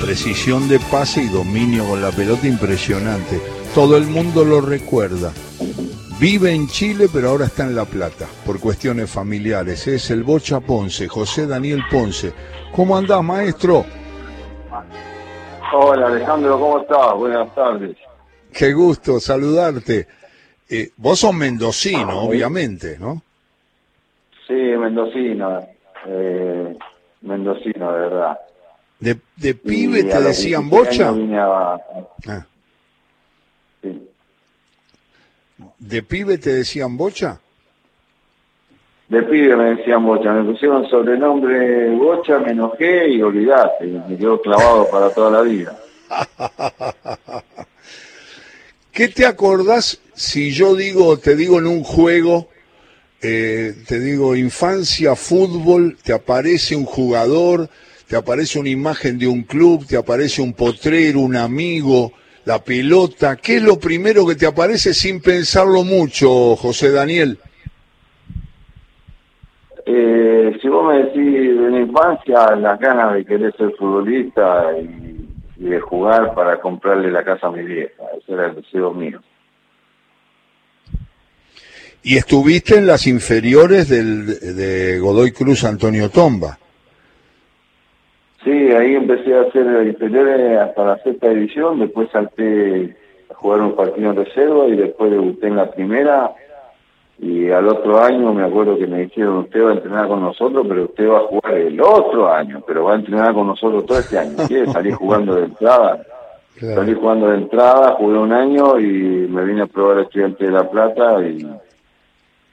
precisión de pase y dominio con la pelota impresionante. Todo el mundo lo recuerda. Vive en Chile, pero ahora está en La Plata, por cuestiones familiares. Es el Bocha Ponce, José Daniel Ponce. ¿Cómo andás, maestro? Hola, Alejandro, ¿cómo estás? Buenas tardes. Qué gusto saludarte. Eh, vos sos mendocino, obviamente, ¿no? Sí, mendocino. Eh, mendocino, de verdad. ¿De, de pibe te decían bocha? Ah. Sí. ¿De pibe te decían bocha? De pibe me decían bocha. Me pusieron sobrenombre bocha, me enojé y olvidaste. Me quedó clavado para toda la vida. ¿Qué te acordás si yo digo, te digo en un juego, eh, te digo infancia, fútbol, te aparece un jugador, te aparece una imagen de un club, te aparece un potrero, un amigo, la pelota, ¿qué es lo primero que te aparece sin pensarlo mucho, José Daniel? Eh, si vos me decís de la infancia, las ganas de querer ser futbolista y, y, de jugar para comprarle la casa a mi vieja, ese era el deseo mío. Y estuviste en las inferiores del, de Godoy Cruz Antonio Tomba. Sí, ahí empecé a hacer inferiores hasta la sexta división, después salté a jugar un partido en reserva y después debuté en la primera y al otro año me acuerdo que me dijeron usted va a entrenar con nosotros, pero usted va a jugar el otro año, pero va a entrenar con nosotros todo este año. ¿Qué? Salí jugando de entrada. Salí jugando de entrada, jugué un año y me vine a probar a Estudiante de La Plata y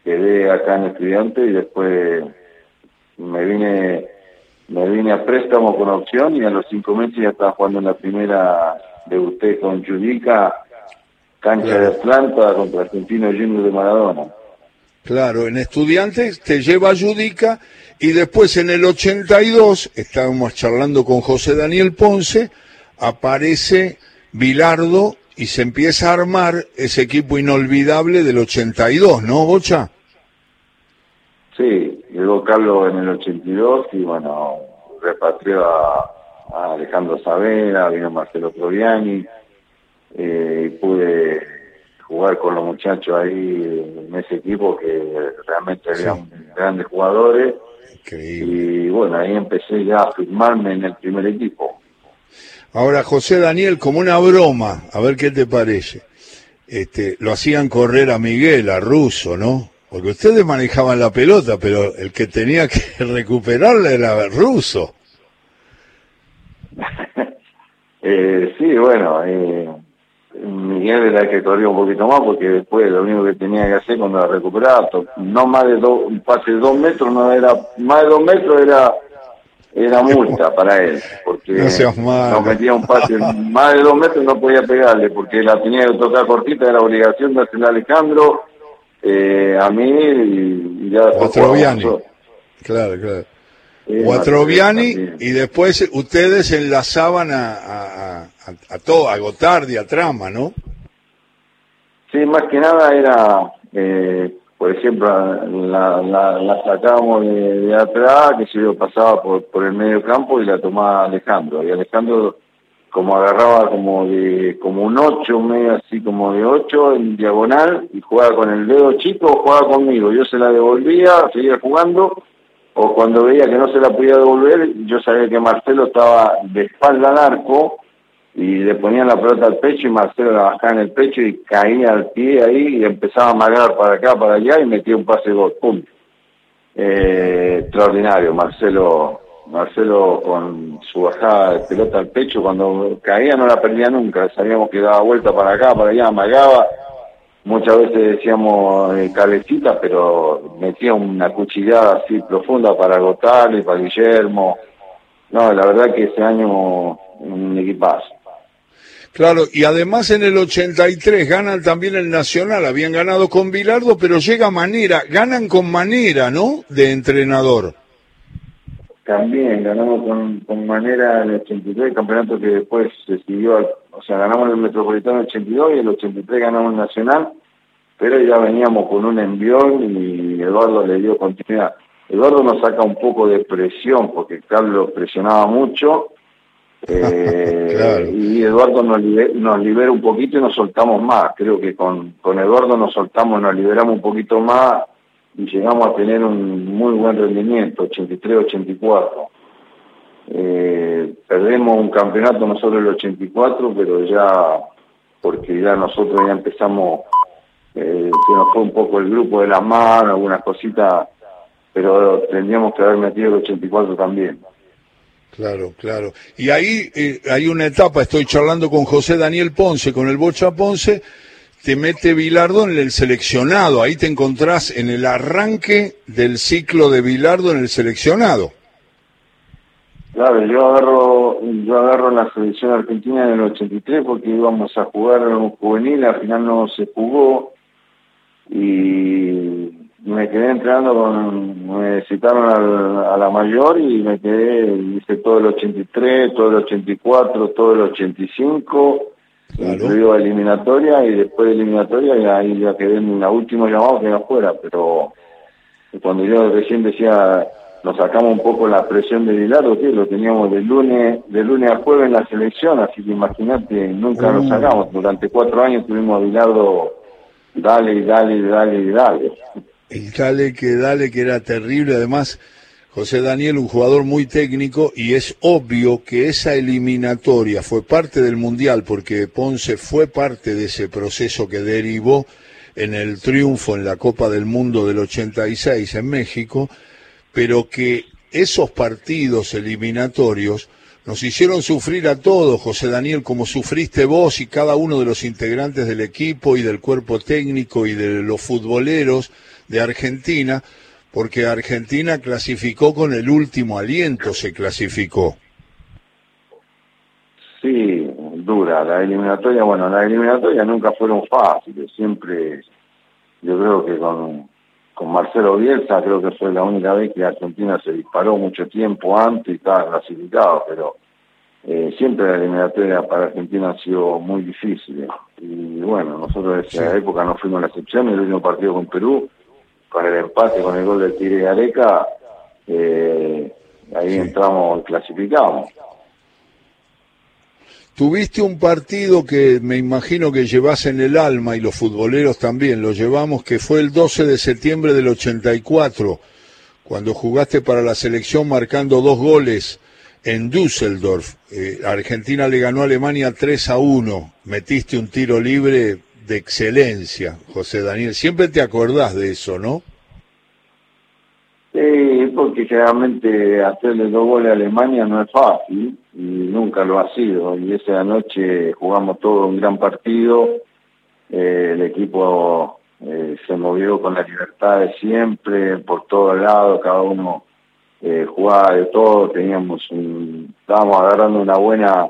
quedé acá en Estudiante y después me vine me vine a préstamo con opción y a los cinco meses ya estaba jugando en la primera, debuté con Judica, cancha de Atlanta contra Argentino Junior de Maradona. Claro, en Estudiantes te lleva a Judica y después en el 82, estábamos charlando con José Daniel Ponce, aparece Bilardo y se empieza a armar ese equipo inolvidable del 82, ¿no, Bocha? Sí, llegó Carlos en el 82 y bueno, repatrió a, a Alejandro Savera, vino Marcelo Troviani, eh, y pude jugar con los muchachos ahí en ese equipo que realmente eran grandes jugadores. Y bueno, ahí empecé ya a firmarme en el primer equipo. Ahora, José Daniel, como una broma, a ver qué te parece. Este, lo hacían correr a Miguel, a Russo, ¿no? Porque ustedes manejaban la pelota, pero el que tenía que recuperarla era Russo. eh, sí, bueno, eh, Miguel era el que corría un poquito más porque después lo único que tenía que hacer cuando la recuperaba, no más de dos, un pase de dos metros, no era, más de dos metros era era multa para él, porque no, metía un pase más de dos metros no podía pegarle, porque la tenía que tocar cortita, era obligación de hacerle a Alejandro, eh, a mí y, ya... Guatroviani, claro, claro. Guatroviani y después ustedes enlazaban a, a, a, a todo, a Gotardi, a Trama, ¿no? Sí, más que nada era... Eh, por ejemplo, la, la, la sacábamos de, de, atrás, que se pasaba por, por el medio campo y la tomaba Alejandro. Y Alejandro como agarraba como de como un 8, medio así como de 8 en diagonal y jugaba con el dedo chico jugaba conmigo. Yo se la devolvía, seguía jugando, o cuando veía que no se la podía devolver, yo sabía que Marcelo estaba de espalda al arco y le ponían la pelota al pecho y Marcelo la bajaba en el pecho y caía al pie ahí y empezaba a magrar para acá, para allá y metía un pase de gol, ¡pum! Eh, extraordinario, Marcelo Marcelo con su bajada de pelota al pecho, cuando caía no la perdía nunca, sabíamos que daba vuelta para acá, para allá, amagaba, muchas veces decíamos eh, cabecita, pero metía una cuchillada así profunda para agotarle, para Guillermo, no, la verdad que ese año un equipazo. Claro, y además en el 83 ganan también el Nacional, habían ganado con Bilardo, pero llega manera, ganan con manera, ¿no? De entrenador. También ganamos con, con manera en el 83, el campeonato que después se siguió, o sea, ganamos el Metropolitano en el 82 y el 83 ganamos el Nacional, pero ya veníamos con un envión y Eduardo le dio continuidad. Eduardo nos saca un poco de presión porque Carlos presionaba mucho Eh, y Eduardo nos, libera, un poquito y nos soltamos más. Creo que con, con Eduardo nos soltamos, nos liberamos un poquito más y llegamos a tener un muy buen rendimiento, 83-84. Eh, perdemos un campeonato nosotros el 84, pero ya, porque ya nosotros ya empezamos, eh, se nos fue un poco el grupo de la mano, algunas cositas, pero tendríamos que haber metido el 84 también. Claro, claro. Y ahí eh, hay una etapa, estoy charlando con José Daniel Ponce, con el Bocha Ponce, te mete Bilardo en el seleccionado, ahí te encontrás en el arranque del ciclo de Bilardo en el seleccionado. Claro, yo agarro, yo agarro la selección argentina en el 83 porque íbamos a jugar un juvenil, al final no se jugó. Y me quedé entrenando con, me citaron a la mayor y me quedé, hice todo el 83, todo el 84, todo el 85, claro. incluido eliminatoria y después de eliminatoria y ahí ya quedé en la última llamada que afuera, pero cuando yo recién decía nos sacamos un poco la presión de Bilardo, que lo teníamos de lunes, de lunes a jueves en la selección, así que imagínate, nunca lo mm. sacamos, durante cuatro años tuvimos a Bilardo dale y dale y dale y dale el dale que dale que era terrible, además José Daniel un jugador muy técnico y es obvio que esa eliminatoria fue parte del Mundial porque Ponce fue parte de ese proceso que derivó en el triunfo en la Copa del Mundo del 86 en México, pero que esos partidos eliminatorios nos hicieron sufrir a todos, José Daniel, como sufriste vos y cada uno de los integrantes del equipo y del cuerpo técnico y de los futboleros de Argentina, porque Argentina clasificó con el último aliento, se clasificó. Sí, dura. La eliminatoria, bueno, la eliminatoria nunca fueron fáciles. Siempre, yo creo que con, con Marcelo Bielsa, creo que fue la única vez que Argentina se disparó mucho tiempo antes y estaba clasificado, pero eh, siempre la eliminatoria para Argentina ha sido muy difícil. Y bueno, nosotros en esa época no fuimos la excepción, el último partido con Perú con el empate, con el gol del Tigre Gareca, eh, ahí entramos, clasificamos. Tuviste un partido que me imagino que llevas en el alma y los futboleros también lo llevamos, que fue el 12 de septiembre del 84, cuando jugaste para la selección marcando dos goles en Düsseldorf. Eh, Argentina le ganó a Alemania 3 a 1. Metiste un tiro libre de excelencia, José Daniel. Siempre te acordás de eso, ¿no? Sí, porque generalmente hacerle dos goles a Alemania no es fácil y nunca lo ha sido. Y esa noche jugamos todo un gran partido. Eh, el equipo eh, se movió con la libertad de siempre, por todos lados, cada uno eh, jugaba de todo, teníamos un, estábamos agarrando una buena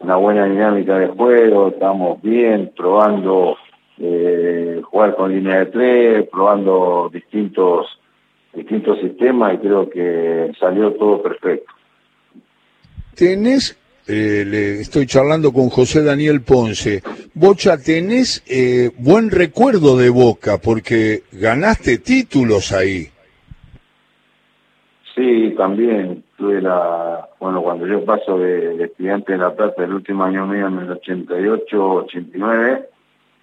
una buena dinámica de juego, estamos bien, probando eh, jugar con línea de tres, probando distintos distintos sistemas y creo que salió todo perfecto. Tenés, eh, le estoy charlando con José Daniel Ponce, Bocha, tenés eh, buen recuerdo de Boca porque ganaste títulos ahí. Sí, también tuve la, bueno, cuando yo paso de, estudiante de La Plata, el último año mío en el 88, 89,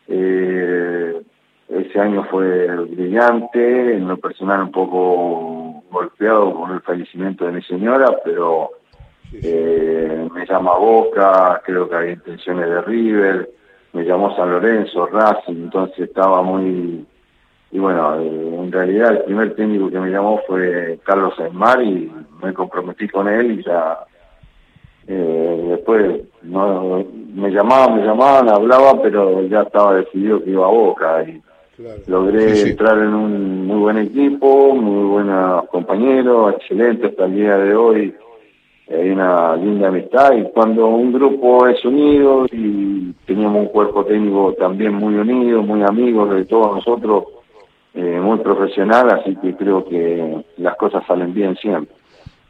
eh, ese año fue brillante, en lo personal un poco golpeado con el fallecimiento de mi señora, pero eh, me llama Boca, creo que había intenciones de River, me llamó San Lorenzo, Racing, entonces estaba muy y bueno, eh, en realidad el primer técnico que me llamó fue Carlos Aymar y me comprometí con él y ya eh, después no, me llamaban, me llamaban, hablaba, pero ya estaba decidido que iba a Boca y logré entrar en un muy buen equipo, muy buenos compañeros, excelente hasta el día de hoy. Hay una linda amistad y cuando un grupo es unido y teníamos un cuerpo técnico también muy unido, muy amigos de todos nosotros, eh, muy profesional, así que creo que las cosas salen bien siempre.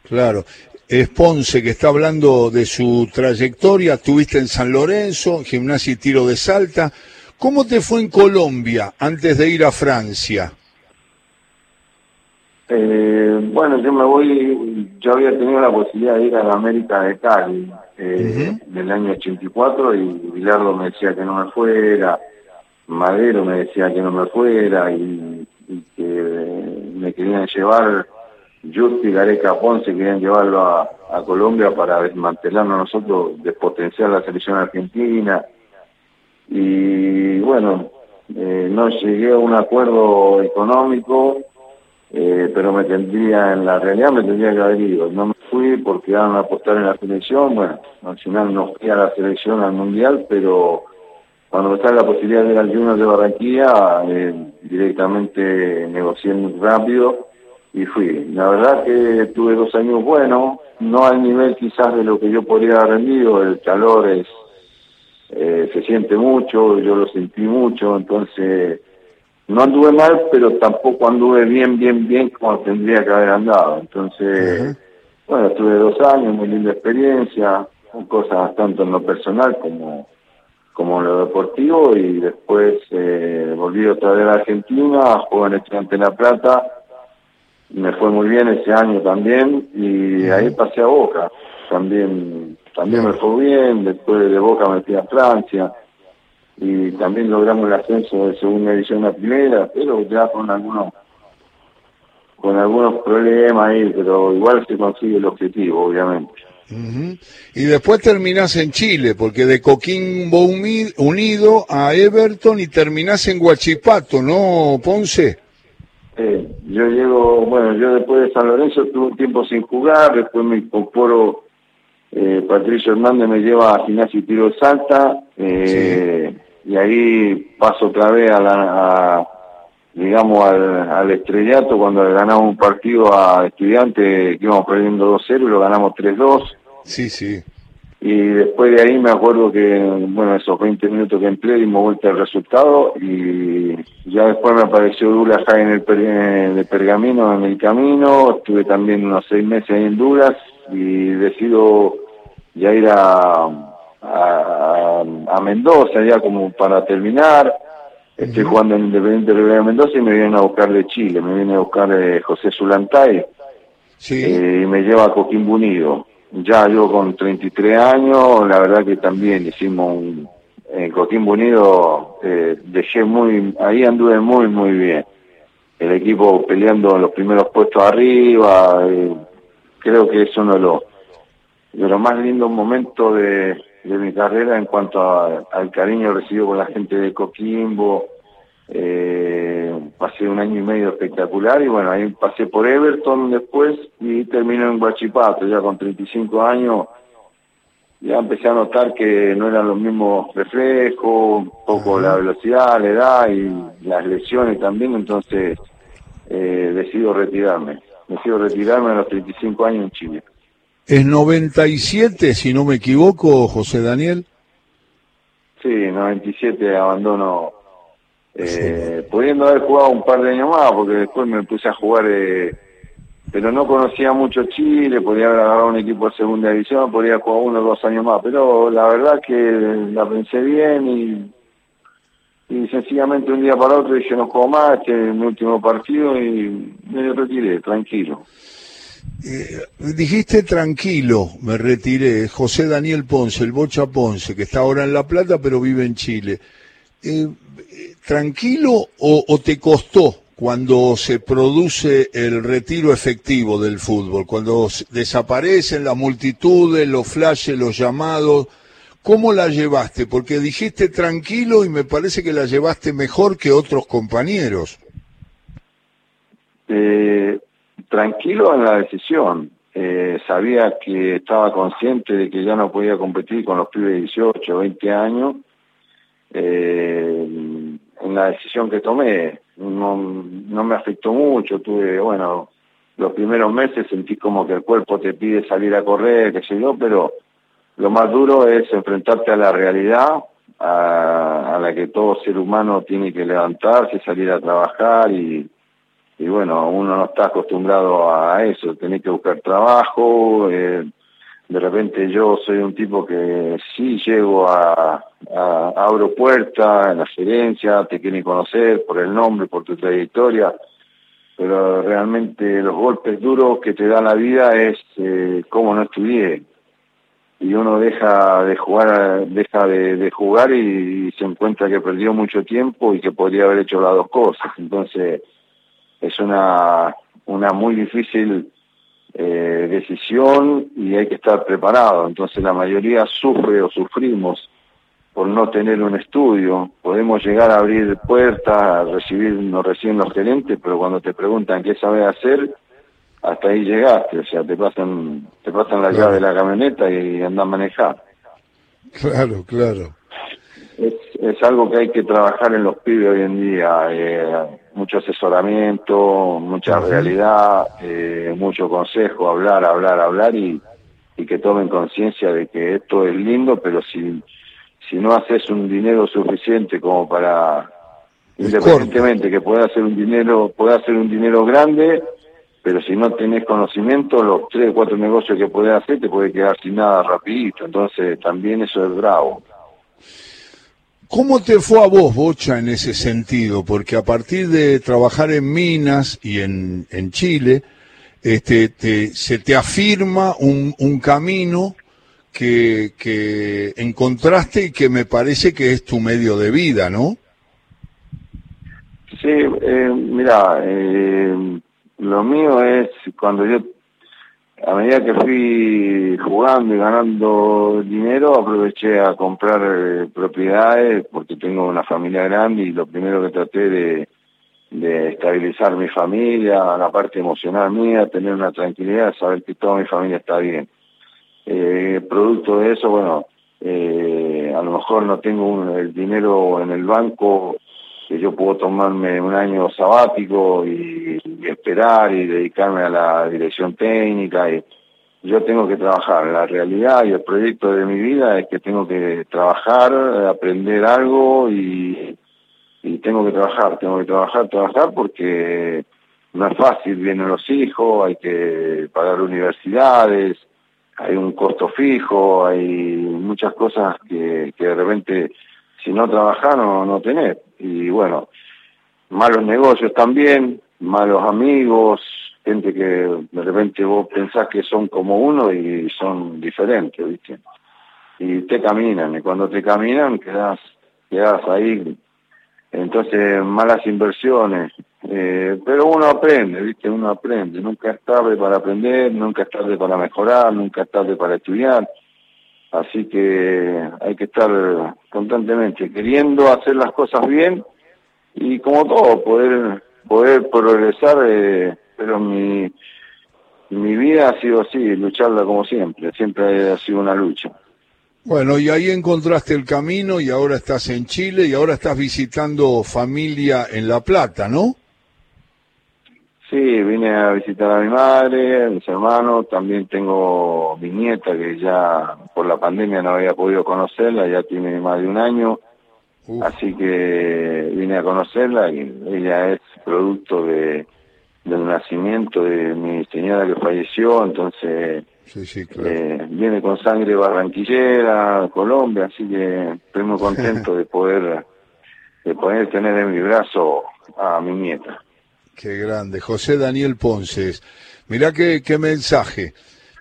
Claro. Es Ponce que está hablando de su trayectoria, estuviste en San Lorenzo, gimnasia y tiro de salta. ¿Cómo te fue en Colombia antes de ir a Francia? Eh, bueno, yo me voy, yo había tenido la posibilidad de ir a la América de Cali eh, en el año 84 y Bilardo me decía que no me fuera, Madero me decía que no me fuera y, que me querían llevar, Justi, Gareca, Ponce querían llevarlo a, Colombia para desmantelarnos nosotros, despotenciar la selección argentina. Y bueno, eh, no llegué a un acuerdo económico, eh, pero me tendría, en la realidad me tendría que haber ido. No me fui porque iban a apostar en la selección, bueno, al final no fui a la selección al mundial, pero cuando me sale la posibilidad de ir al Junior de Barranquilla, eh, directamente negocié muy rápido y fui. La verdad que tuve dos años buenos, no al nivel quizás de lo que yo podría haber rendido, el calor es eh, se siente mucho, yo lo sentí mucho, entonces no anduve mal, pero tampoco anduve bien, bien, bien como tendría que haber andado. Entonces, bueno, tuve dos años, muy linda experiencia, con cosas tanto en lo personal como, como en lo deportivo, y después eh, volví otra vez a Argentina, jugué en Estudiante de La Plata, me fue muy bien ese año también, y ahí pasé a Boca, también, también me fue bien, después de Boca me fui a Francia, y también logramos el ascenso de segunda edición a primera, pero ya con algunos con algunos problemas ahí, pero igual se consigue el objetivo, obviamente. Y después terminás en Chile, porque de Coquimbo Unido a Everton y terminás en Huachipato, ¿no, Ponce? Eh, yo llego, bueno, yo después de San Lorenzo tuve un tiempo sin jugar, después me incorporo, eh, Patricio Hernández me lleva a Gimnasia y Tiro Salta, eh, y ahí paso otra vez a la, digamos, al, estrellato cuando ganamos un partido a estudiantes que íbamos perdiendo 2-0 y lo ganamos 3-2. Sí, sí. Y después de ahí me acuerdo que, bueno, esos 20 minutos que entré dimos vuelta al resultado y ya después me apareció Dulas ahí en el, Pergamino, en el camino, estuve también unos seis meses ahí en Duras y decido ya ir a a, Mendoza ya como para terminar. Estoy jugando en Independiente de Mendoza y me vienen a buscar de Chile, me viene a buscar eh, José Zulantay eh, y me lleva a Coquimbo Unido. Ya yo con 33 años, la verdad que también hicimos un, en Coquimbo Unido, eh, dejé muy, ahí anduve muy, muy bien. El equipo peleando los primeros puestos arriba, creo que es uno de los, de los más lindos momentos de, de mi carrera en cuanto al cariño recibido por la gente de Coquimbo. Eh, pasé un año y medio espectacular y bueno, ahí pasé por Everton después y terminé en Guachipato, ya con 35 años. Ya empecé a notar que no eran los mismos reflejos, un poco la velocidad, la edad y las lesiones también, entonces eh, decido retirarme. Decido retirarme a los 35 años en Chile. Es 97, si no me equivoco, José Daniel. Sí, 97 abandono, eh, pudiendo haber jugado un par de años más, porque después me puse a jugar, eh, pero no conocía mucho Chile, podía haber agarrado un equipo de segunda división, podría jugar uno o dos años más, pero la verdad que la pensé bien y, y sencillamente un día para otro dije no juego más, este es mi último partido y me retiré, tranquilo. Eh, dijiste tranquilo, me retiré. José Daniel Ponce, el Bocha Ponce, que está ahora en La Plata, pero vive en Chile. Eh, ¿Tranquilo o, te costó cuando se produce el retiro efectivo del fútbol? Cuando desaparecen las multitudes, los flashes, los llamados. ¿Cómo la llevaste? Porque dijiste tranquilo y me parece que la llevaste mejor que otros compañeros. Eh, tranquilo en la decisión. Eh, sabía que estaba consciente de que ya no podía competir con los pibes de 18, 20 años. Eh, en la decisión que tomé, no, no me afectó mucho. Tuve, bueno, los primeros meses sentí como que el cuerpo te pide salir a correr, qué sé yo, pero lo más duro es enfrentarte a la realidad, a, a la que todo ser humano tiene que levantarse, salir a trabajar y, y bueno, uno no está acostumbrado a eso, tenés que buscar trabajo, eh, de repente yo soy un tipo que sí llego a, abro puertas en la gerencia, te quieren conocer por el nombre, por tu trayectoria, pero realmente los golpes duros que te da la vida es eh, cómo no estudié. y uno deja de jugar deja de, jugar y, se encuentra que perdió mucho tiempo y que podría haber hecho las dos cosas entonces es una una muy difícil eh, decisión y hay que estar preparado entonces la mayoría sufre o sufrimos por no tener un estudio podemos llegar a abrir puertas recibir nos reciben los gerentes pero cuando te preguntan qué sabes hacer hasta ahí llegaste, o sea, te pasan, te pasan la llave de la camioneta y andan a manejar. Claro, claro. Es, es algo que hay que trabajar en los pibes hoy en día, eh, mucho asesoramiento, mucha realidad, eh, mucho consejo, hablar, hablar, hablar y, y que tomen conciencia de que esto es lindo, pero si, si no haces un dinero suficiente como para, independientemente que pueda hacer un dinero, pueda hacer un dinero grande, pero si no tenés conocimiento, los tres o cuatro negocios que podés hacer te puede quedar sin nada rapidito, entonces también eso es bravo. ¿Cómo te fue a vos, Bocha, en ese sentido? Porque a partir de trabajar en Minas y en, en Chile, este, te, se te afirma un, un camino que, que encontraste y que me parece que es tu medio de vida, ¿no? Sí, eh, mira, eh, lo mío es cuando yo, a medida que fui jugando y ganando dinero, aproveché a comprar eh, propiedades porque tengo una familia grande y lo primero que traté de, estabilizar mi familia, la parte emocional mía, tener una tranquilidad, saber que toda mi familia está bien. Eh, producto de eso, bueno, eh, a lo mejor no tengo el dinero en el banco que yo puedo tomarme un año sabático y, esperar y dedicarme a la dirección técnica y yo tengo que trabajar. La realidad y el proyecto de mi vida es que tengo que trabajar, aprender algo y, y tengo que trabajar, tengo que trabajar, trabajar porque no es fácil, vienen los hijos, hay que pagar universidades, hay un costo fijo, hay muchas cosas que, que de repente si no trabajás no, no tenés y bueno, malos negocios también, malos amigos, gente que de repente vos pensás que son como uno y son diferentes, ¿viste? Y te caminan, y cuando te caminan quedas, quedas ahí. Entonces, malas inversiones. Eh, pero uno aprende, ¿viste? Uno aprende. Nunca es tarde para aprender, nunca es tarde para mejorar, nunca es tarde para estudiar. Así que hay que estar constantemente queriendo hacer las cosas bien y como todo, poder poder progresar, eh, pero mi, mi vida ha sido así, lucharla como siempre, siempre ha sido una lucha. Bueno, y ahí encontraste el camino y ahora estás en Chile y ahora estás visitando familia en La Plata, ¿no? Sí, vine a visitar a mi madre, a mis hermanos, también tengo mi nieta que ya por la pandemia no había podido conocerla, ya tiene más de un año, así que vine a conocerla y ella es producto de del nacimiento de mi señora que falleció, entonces eh, viene con sangre barranquillera, Colombia, así que estoy muy contento de poder de poder tener en mi brazo a mi nieta. Qué grande. José Daniel Ponces. Mirá qué, qué mensaje.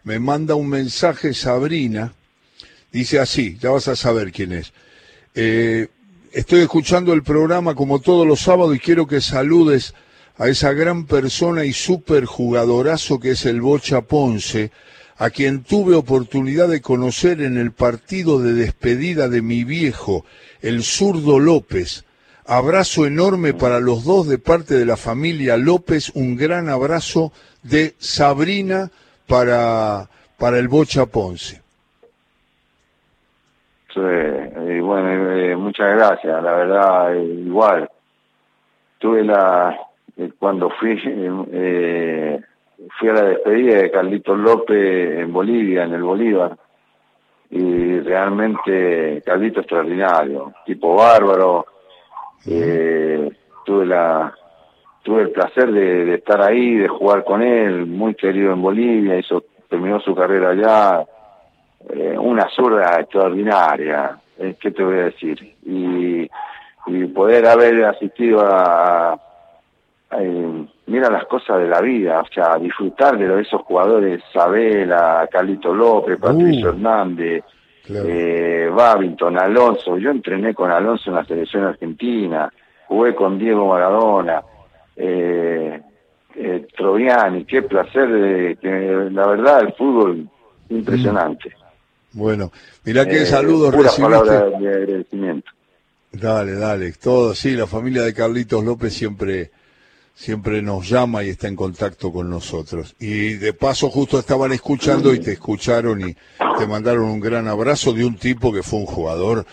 Me manda un mensaje Sabrina. Dice así, ya vas a saber quién es. Eh, estoy escuchando el programa como todos los sábados y quiero que saludes a esa gran persona y súper jugadorazo que es el Bocha Ponce, a quien tuve oportunidad de conocer en el partido de despedida de mi viejo, el zurdo López, Abrazo enorme para los dos de parte de la familia López. Un gran abrazo de Sabrina para, para el Bocha Ponce. Sí, y bueno, eh, muchas gracias. La verdad, eh, igual. Tuve la. Eh, cuando fui. fui a la despedida de Carlitos López en Bolivia, en el Bolívar. Y realmente, Carlito extraordinario. Tipo bárbaro eh, tuve la tuve el placer de, estar ahí, de jugar con él, muy querido en Bolivia, hizo, terminó su carrera allá, eh, una zurda extraordinaria, eh, ¿qué te voy a decir? Y, y poder haber asistido a, eh, mira las cosas de la vida, o sea, disfrutar de esos jugadores, Sabela, Carlito López, Patricio uh. Hernández, eh, Babington, Alonso. Yo entrené con Alonso en la selección argentina, jugué con Diego Maradona, eh, eh, Troviani, qué placer, de, que, la verdad, el fútbol impresionante. Bueno, mira qué saludos recibiste. de agradecimiento. Dale, dale, todo, sí, la familia de Carlitos López siempre siempre nos llama y está en contacto con nosotros. Y de paso justo estaban escuchando y te escucharon y te mandaron un gran abrazo de un tipo que fue un jugador,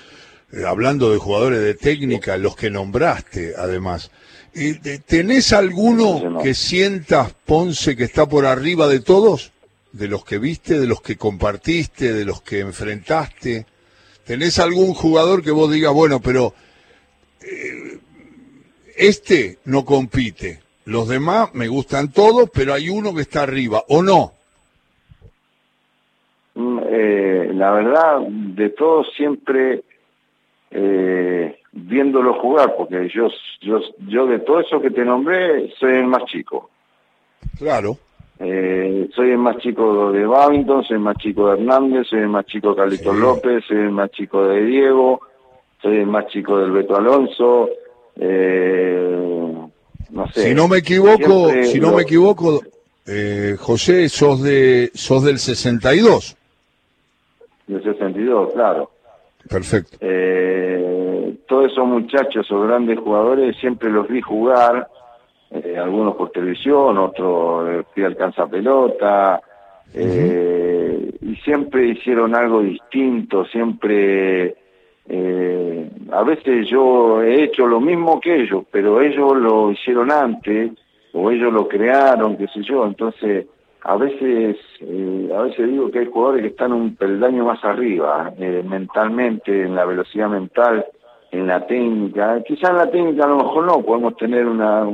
eh, hablando de jugadores de técnica, los que nombraste además. ¿Y ¿Tenés alguno que sientas, Ponce, que está por arriba de todos? ¿De los que viste, de los que compartiste, de los que enfrentaste? ¿Tenés algún jugador que vos digas, bueno, pero... Eh, este no compite. Los demás me gustan todos, pero hay uno que está arriba, ¿o no? Mm, eh, la verdad, de todos siempre eh, viéndolo jugar, porque yo, yo, yo de todo eso que te nombré, soy el más chico. Claro. Eh, soy el más chico de Babington, soy el más chico de Hernández, soy el más chico de Carlitos López, soy el más chico de Diego, soy el más chico del Beto Alonso, eh, no sé. Si no me equivoco, si no me equivoco, eh, José, sos de sos del 62. Del 62, claro. Perfecto. Eh, todos esos muchachos o grandes jugadores siempre los vi jugar, eh, algunos por televisión, otros fui alcanza pelota, y siempre hicieron algo distinto, siempre eh, a veces yo he hecho lo mismo que ellos, pero ellos lo hicieron antes, o ellos lo crearon, qué sé yo, entonces a veces eh, a veces digo que hay jugadores que están un peldaño más arriba, eh, mentalmente, en la velocidad mental, en la técnica, quizás en la técnica a lo mejor no, podemos tener una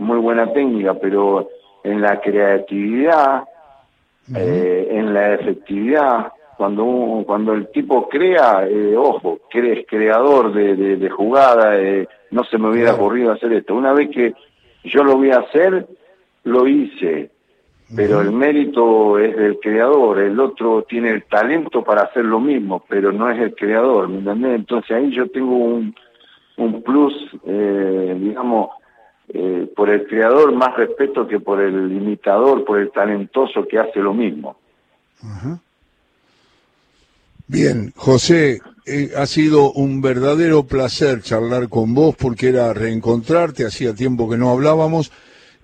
muy buena técnica, pero en la creatividad, eh, en la efectividad, cuando cuando el tipo crea, eh, ojo, es creador de, de, jugada, eh, no se me hubiera ocurrido hacer esto. Una vez que yo lo voy a hacer, lo hice, pero el mérito es del creador, el otro tiene el talento para hacer lo mismo, pero no es el creador, ¿me entendés? Entonces ahí yo tengo un, un plus, eh, digamos, eh, por el creador más respeto que por el imitador, por el talentoso que hace lo mismo. Bien, José, eh, ha sido un verdadero placer charlar con vos porque era reencontrarte, hacía tiempo que no hablábamos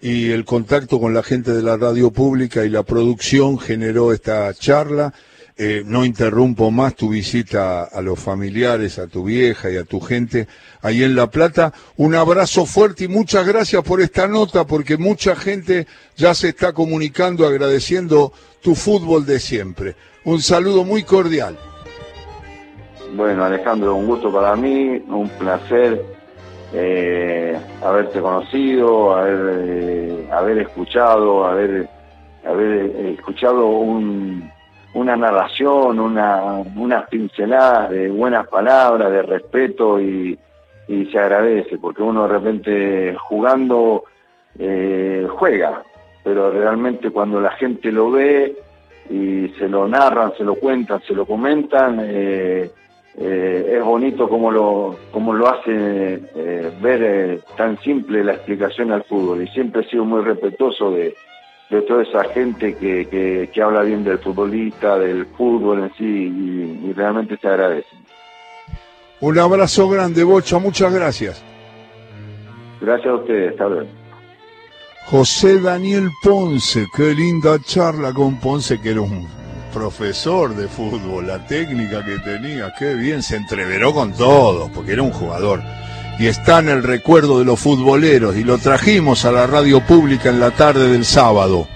y el contacto con la gente de la radio pública y la producción generó esta charla. Eh, no interrumpo más tu visita a los familiares, a tu vieja y a tu gente ahí en La Plata. Un abrazo fuerte y muchas gracias por esta nota porque mucha gente ya se está comunicando agradeciendo tu fútbol de siempre. Un saludo muy cordial. Bueno, Alejandro, un gusto para mí, un placer eh, haberte conocido, haber, eh, haber escuchado, haber, escuchado una narración, una, unas pinceladas de buenas palabras, de respeto y, se agradece, porque uno de repente jugando eh, juega, pero realmente cuando la gente lo ve y se lo narran, se lo cuentan, se lo comentan, eh, eh, es bonito como lo, como lo hace ver tan simple la explicación al fútbol. Y siempre he sido muy respetuoso de, de toda esa gente que, que, habla bien del futbolista, del fútbol en sí y, realmente se agradece. Un abrazo grande, Bocha, muchas gracias. Gracias a ustedes, hasta luego. José Daniel Ponce, qué linda charla con Ponce, que era un profesor de fútbol, la técnica que tenía, qué bien, se entreveró con todos, porque era un jugador. Y está en el recuerdo de los futboleros, y lo trajimos a la radio pública en la tarde del sábado.